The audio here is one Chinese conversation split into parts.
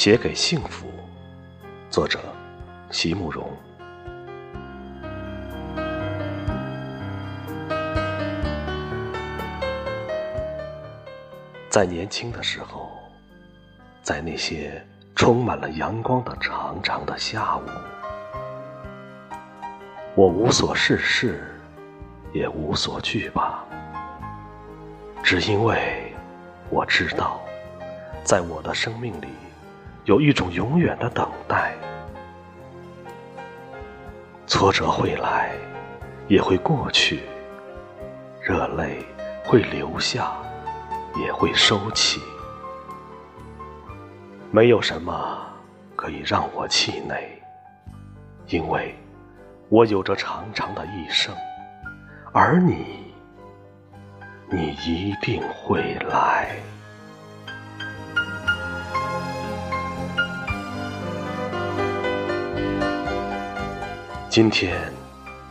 写给幸福，作者席慕容。在年轻的时候，在那些充满了阳光的长长的下午，我无所事事，也无所惧怕，只因为我知道，在我的生命里，有一种永远的等待。挫折会来，也会过去；热泪会流下。也会收起，没有什么可以让我气馁，因为我有着长长的一生，而你，你一定会来。今天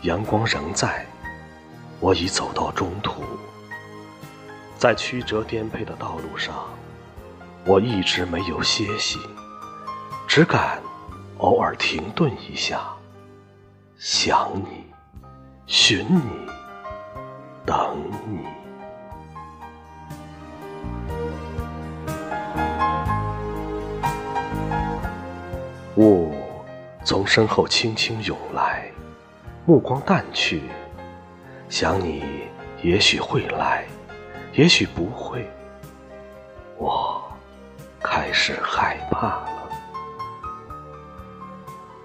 阳光仍在，我已走到中途。在曲折颠沛的道路上，我一直没有歇息，只敢偶尔停顿一下，想你，寻你，等你。雾身后轻轻涌来，目光淡去，想你也许会来。也许不会，我开始害怕了，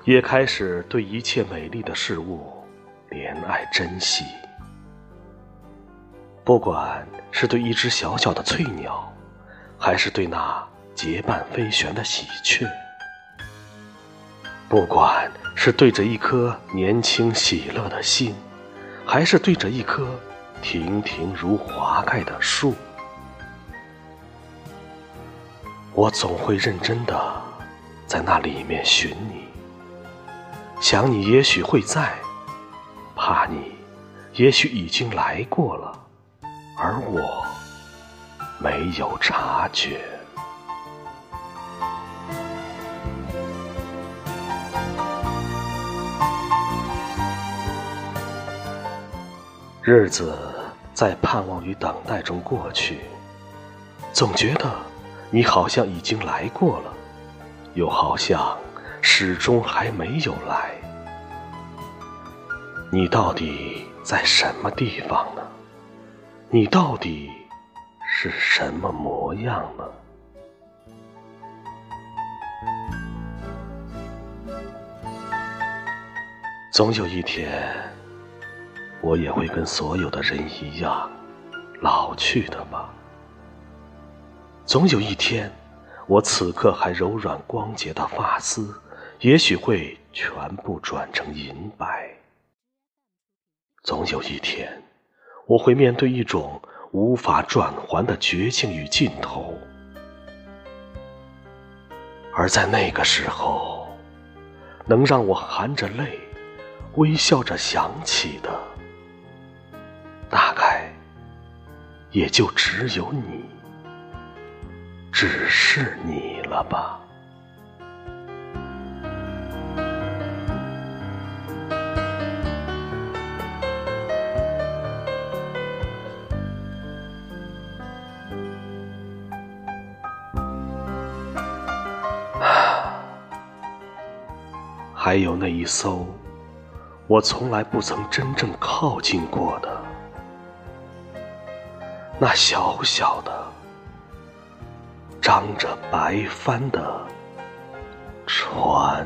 也开始对一切美丽的事物怜爱珍惜。不管是对一只小小的翠鸟，还是对那结伴飞旋的喜鹊；不管是对着一颗年轻喜乐的心，还是对着一棵……亭亭如华盖的树，我总会认真的在那里面寻你，想你也许会在，怕你也许已经来过了，而我没有察觉。日子在盼望与等待中过去，总觉得你好像已经来过了，又好像始终还没有来。你到底在什么地方呢？你到底是什么模样呢？总有一天。我也会跟所有的人一样老去的吧。总有一天，我此刻还柔软光洁的发丝，也许会全部转成银白。总有一天，我会面对一种无法转还的绝境与尽头，而在那个时候，能让我含着泪，微笑着想起的。大概也就只有你，只是你了吧。还有那一艘我从来不曾真正靠近过的。那小小的、张着白帆的船。